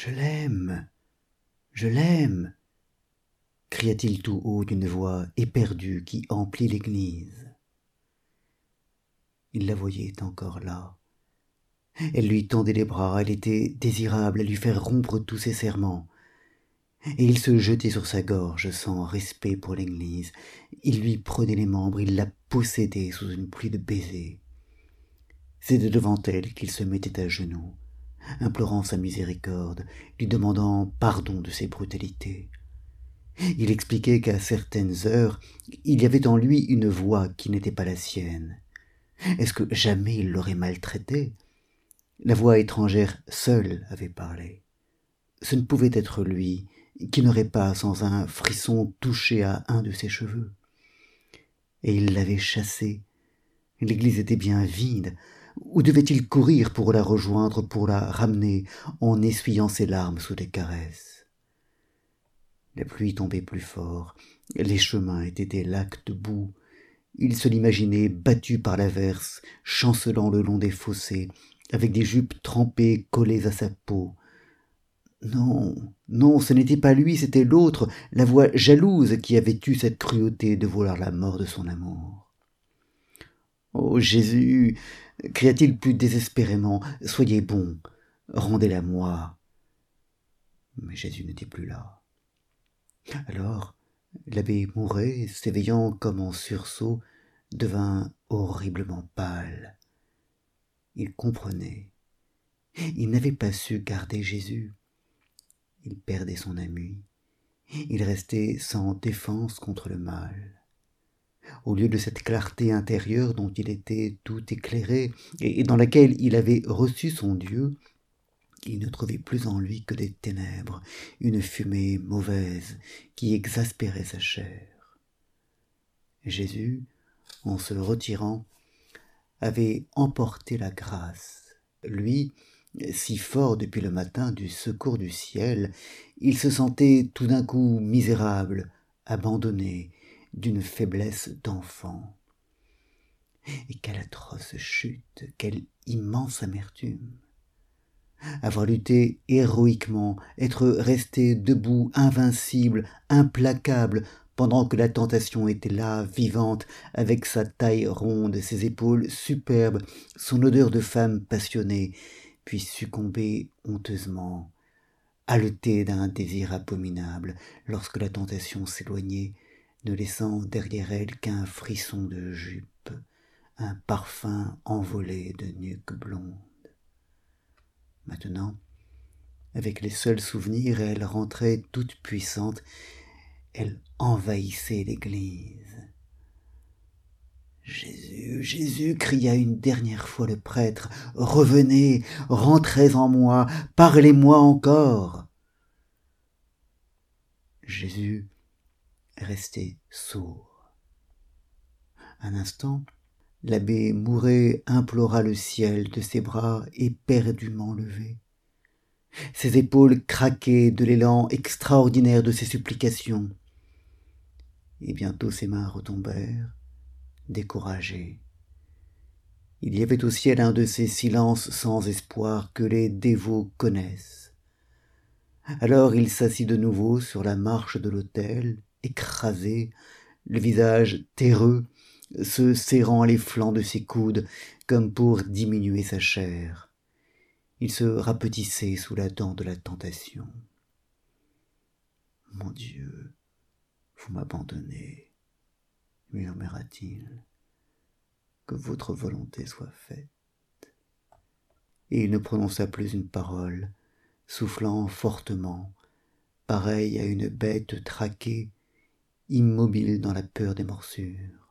je l'aime. Je l'aime. Cria-t-il tout haut d'une voix éperdue qui emplit l'église. Il la voyait encore là. Elle lui tendait les bras. Elle était désirable à lui faire rompre tous ses serments. Et il se jetait sur sa gorge sans respect pour l'église. Il lui prenait les membres. Il la possédait sous une pluie de baisers. C'était devant elle qu'il se mettait à genoux implorant sa miséricorde lui demandant pardon de ses brutalités. Il expliquait qu'à certaines heures il y avait en lui une voix qui n'était pas la sienne. Est-ce que jamais il l'aurait maltraitée la voix étrangère seule avait parlé. Ce ne pouvait être lui qui n'aurait pas sans un frisson touché à un de ses cheveux. Et il l'avait chassée l'église était bien vide où devait-il courir pour la rejoindre pour la ramener en essuyant ses larmes sous des caresses? La pluie tombait plus fort les chemins étaient des lacs de boue. Il se l'imaginait battu par l'averse chancelant le long des fossés avec des jupes trempées collées à sa peau. Non non ce n'était pas lui c'était l'autre la voix jalouse qui avait eu cette cruauté de vouloir la mort de son amour. Ô jésus cria-t-il plus désespérément soyez bon rendez-la moi mais jésus n'était plus là. Alors l'abbé mouret s'éveillant comme en sursaut devint horriblement pâle. Il comprenait. Il n'avait pas su garder jésus. Il perdait son ami. Il restait sans défense contre le mal au lieu de cette clarté intérieure dont il était tout éclairé et dans laquelle il avait reçu son dieu il ne trouvait plus en lui que des ténèbres une fumée mauvaise qui exaspérait sa chair. Jésus en se retirant avait emporté la grâce. Lui si fort depuis le matin du secours du ciel il se sentait tout d'un coup misérable abandonné d'une faiblesse d'enfant. Et quelle atroce chute quelle immense amertume. Avoir lutté héroïquement être resté debout invincible implacable pendant que la tentation était là vivante avec sa taille ronde ses épaules superbes son odeur de femme passionnée puis succomber honteusement haleter d'un désir abominable lorsque la tentation s'éloignait ne laissant derrière elle qu'un frisson de jupe un parfum envolé de nuque blonde. Maintenant avec les seuls souvenirs elle rentrait toute puissante elle envahissait l'église. Jésus jésus cria une dernière fois le prêtre revenez rentrez en moi parlez-moi encore. Jésus restait sourd un instant l'abbé mouret implora le ciel de ses bras éperdument levés. Ses épaules craquaient de l'élan extraordinaire de ses supplications. Et bientôt ses mains retombèrent découragées. Il y avait au ciel un de ces silences sans espoir que les dévots connaissent. Alors il s'assit de nouveau sur la marche de l'autel écrasé le visage terreux se serrant les flancs de ses coudes comme pour diminuer sa chair. Il se rapetissait sous la dent de la tentation mon dieu vous m'abandonnez murmura-t-il que votre volonté soit faite et il ne prononça plus une parole soufflant fortement pareil à une bête traquée immobile dans la peur des morsures.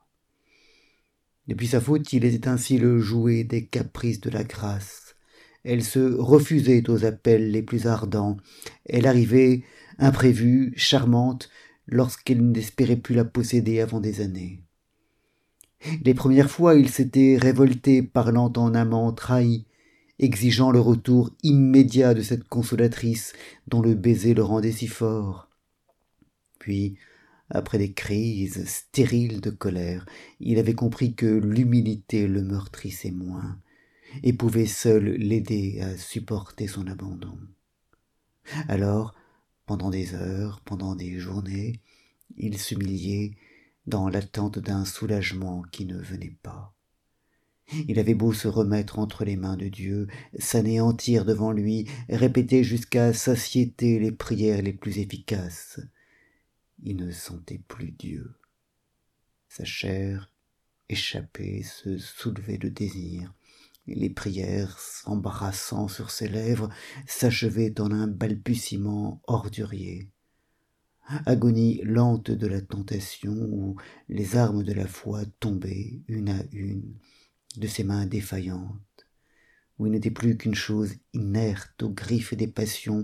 Depuis sa faute il était ainsi le jouet des caprices de la grâce. Elle se refusait aux appels les plus ardents. Elle arrivait imprévue charmante lorsqu'elle n'espérait plus la posséder avant des années. Les premières fois il s'était révolté parlant en amant trahi exigeant le retour immédiat de cette consolatrice dont le baiser le rendait si fort. Puis après des crises stériles de colère il avait compris que l'humilité le meurtrissait moins et pouvait seule l'aider à supporter son abandon. Alors pendant des heures pendant des journées il s'humiliait dans l'attente d'un soulagement qui ne venait pas. Il avait beau se remettre entre les mains de dieu s'anéantir devant lui répéter jusqu'à satiété les prières les plus efficaces il ne sentait plus dieu. Sa chair échappée se soulevait de désir. Les prières s'embrassant sur ses lèvres s'achevaient en un balbutiement ordurier. Agonie lente de la tentation où les armes de la foi tombaient une à une de ses mains défaillantes où il n'était plus qu'une chose inerte aux griffes des passions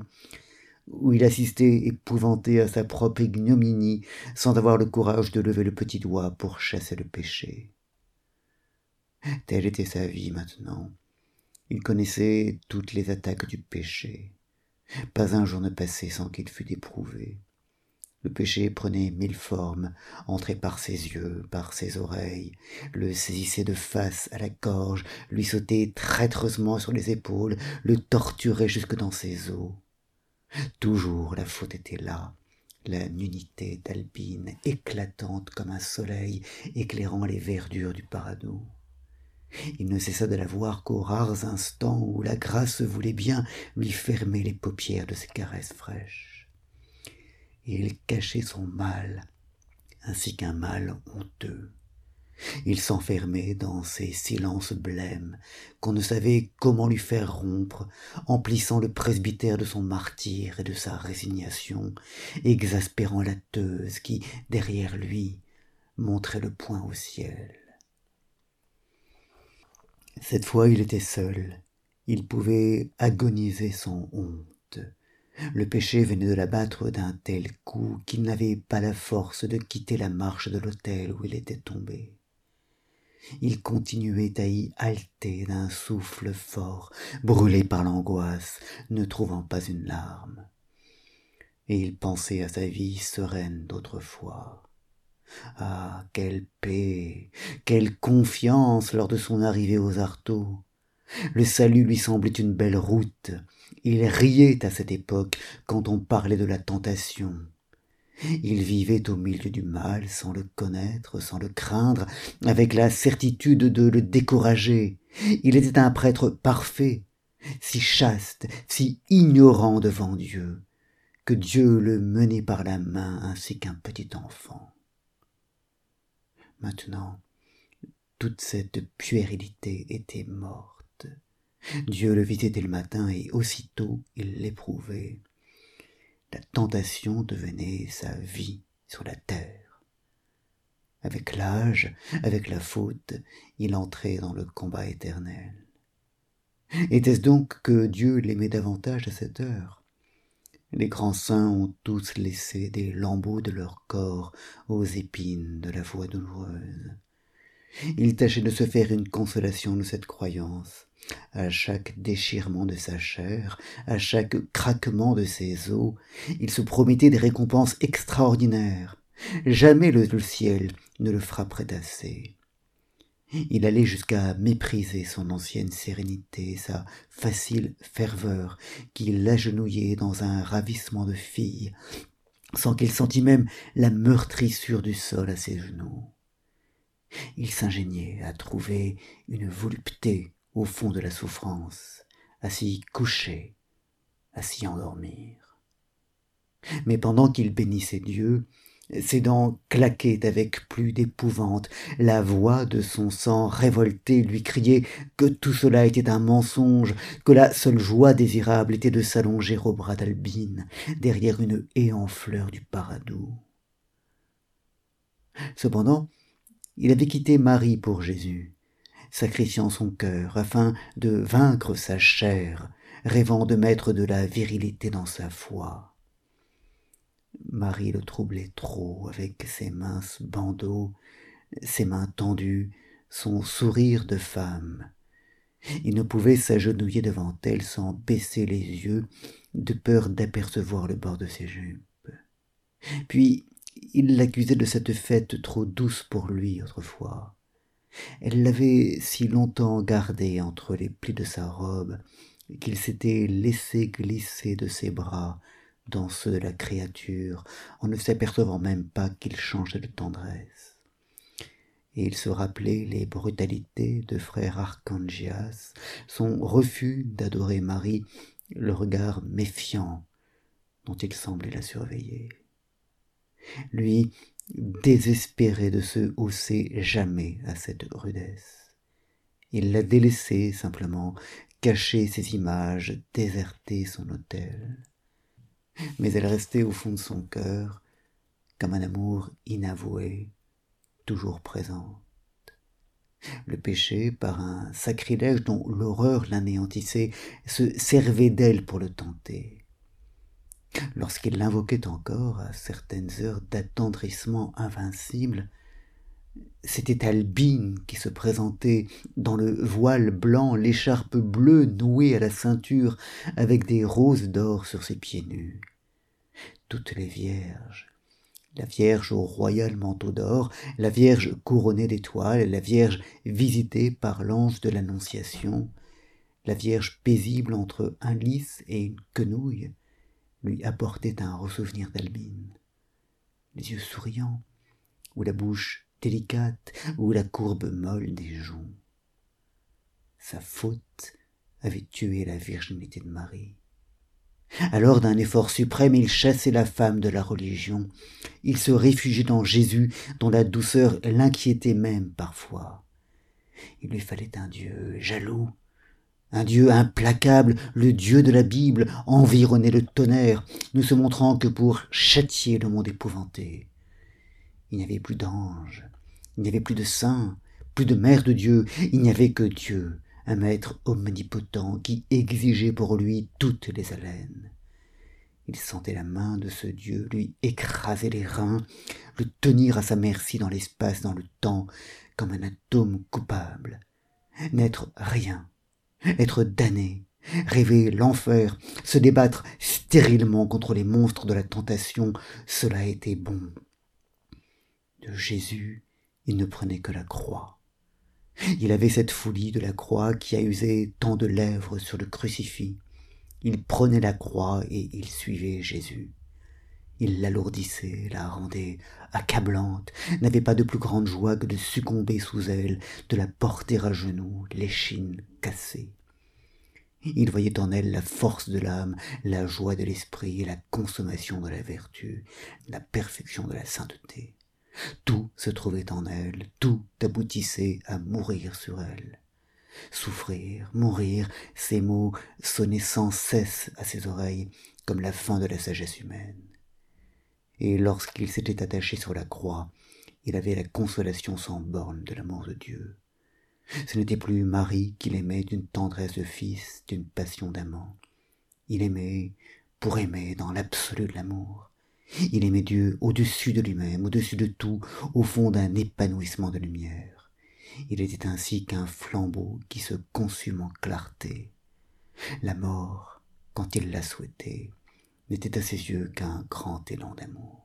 où il assistait épouvanté à sa propre ignominie sans avoir le courage de lever le petit doigt pour chasser le péché. Telle était sa vie maintenant. Il connaissait toutes les attaques du péché. Pas un jour ne passait sans qu'il fût éprouvé. Le péché prenait mille formes entrait par ses yeux par ses oreilles le saisissait de face à la gorge lui sautait traîtreusement sur les épaules le torturait jusque dans ses os toujours la faute était là. La nudité d'albine éclatante comme un soleil éclairant les verdures du paradis il ne cessa de la voir qu'aux rares instants où la grâce voulait bien lui fermer les paupières de ses caresses fraîches. Et il cachait son mal ainsi qu'un mal honteux il s'enfermait dans ces silences blêmes qu'on ne savait comment lui faire rompre emplissant le presbytère de son martyre et de sa résignation exaspérant la teuse qui derrière lui montrait le poing au ciel. Cette fois il était seul. Il pouvait agoniser sans honte. Le péché venait de l'abattre d'un tel coup qu'il n'avait pas la force de quitter la marche de l'autel où il était tombé il continuait à y halter d'un souffle fort brûlé par l'angoisse ne trouvant pas une larme. Et il pensait à sa vie sereine d'autrefois. Ah quelle paix quelle confiance lors de son arrivée aux artaud. Le salut lui semblait une belle route. Il riait à cette époque quand on parlait de la tentation il vivait au milieu du mal sans le connaître sans le craindre avec la certitude de le décourager. Il était un prêtre parfait si chaste si ignorant devant dieu que dieu le menait par la main ainsi qu'un petit enfant. Maintenant toute cette puérilité était morte. Dieu le visitait le matin et aussitôt il l'éprouvait la tentation devenait sa vie sur la terre. Avec l'âge avec la faute il entrait dans le combat éternel. Était-ce donc que dieu l'aimait davantage à cette heure? Les grands saints ont tous laissé des lambeaux de leur corps aux épines de la voie douloureuse. Il tâchait de se faire une consolation de cette croyance à chaque déchirement de sa chair à chaque craquement de ses os il se promettait des récompenses extraordinaires. Jamais le, ciel ne le frapperait assez. Il allait jusqu'à mépriser son ancienne sérénité sa facile ferveur qui l'agenouillait dans un ravissement de fille sans qu'il sentît même la meurtrissure du sol à ses genoux. Il s'ingéniait à trouver une volupté au fond de la souffrance à s'y coucher à s'y endormir. Mais pendant qu'il bénissait dieu ses dents claquaient avec plus d'épouvante. La voix de son sang révolté lui criait que tout cela était un mensonge que la seule joie désirable était de s'allonger au bras d'albine derrière une haie en fleurs du paradou. Cependant il avait quitté marie pour jésus sacrifiant son cœur afin de vaincre sa chair rêvant de mettre de la virilité dans sa foi. Marie le troublait trop avec ses minces bandeaux ses mains tendues son sourire de femme. Il ne pouvait s'agenouiller devant elle sans baisser les yeux de peur d'apercevoir le bord de ses jupes. Puis il l'accusait de cette fête trop douce pour lui autrefois elle l'avait si longtemps gardée entre les plis de sa robe qu'il s'était laissé glisser de ses bras dans ceux de la créature en ne s'apercevant même pas qu'il changeait de tendresse. Et il se rappelait les brutalités de frère archangias son refus d'adorer marie le regard méfiant dont il semblait la surveiller. Lui désespérait de se hausser jamais à cette rudesse. Il la délaissait simplement cacher ses images déserter son autel mais elle restait au fond de son cœur comme un amour inavoué toujours présente. Le péché par un sacrilège dont l'horreur l'anéantissait se servait d'elle pour le tenter lorsqu'il l'invoquait encore à certaines heures d'attendrissement invincible c'était albine qui se présentait dans le voile blanc l'écharpe bleue nouée à la ceinture avec des roses d'or sur ses pieds nus. Toutes les vierges la vierge au royal manteau d'or la vierge couronnée d'étoiles la vierge visitée par l'ange de l'annonciation la vierge paisible entre un lys et une quenouille lui apportaient un ressouvenir d'albine les yeux souriants ou la bouche délicate ou la courbe molle des joues. Sa faute avait tué la virginité de marie. Alors d'un effort suprême il chassait la femme de la religion. Il se réfugiait dans jésus dont la douceur l'inquiétait même parfois. Il lui fallait un dieu jaloux un dieu implacable le dieu de la bible environné de tonnerre ne se montrant que pour châtier le monde épouvanté. Il n'y avait plus d'anges il n'y avait plus de saints plus de mère de dieu il n'y avait que dieu un maître omnipotent qui exigeait pour lui toutes les haleines. Il sentait la main de ce dieu lui écraser les reins le tenir à sa merci dans l'espace dans le temps comme un atome coupable n'être rien être damné rêver l'enfer se débattre stérilement contre les monstres de la tentation cela était bon. De jésus il ne prenait que la croix. Il avait cette folie de la croix qui a usé tant de lèvres sur le crucifix. Il prenait la croix et il suivait jésus il l'alourdissait la rendait accablante n'avait pas de plus grande joie que de succomber sous elle de la porter à genoux l'échine cassée. Il voyait en elle la force de l'âme la joie de l'esprit et la consommation de la vertu la perfection de la sainteté. Tout se trouvait en elle tout aboutissait à mourir sur elle. Souffrir mourir ces mots sonnaient sans cesse à ses oreilles comme la fin de la sagesse humaine et lorsqu'il s'était attaché sur la croix il avait la consolation sans bornes de l'amour de dieu. Ce n'était plus marie qu'il aimait d'une tendresse de fils d'une passion d'amant. Il aimait pour aimer dans l'absolu de l'amour. Il aimait dieu au-dessus de lui-même au-dessus de tout au fond d'un épanouissement de lumière. Il était ainsi qu'un flambeau qui se consume en clarté. La mort quand il la souhaitait n'était à ses yeux qu'un grand élan d'amour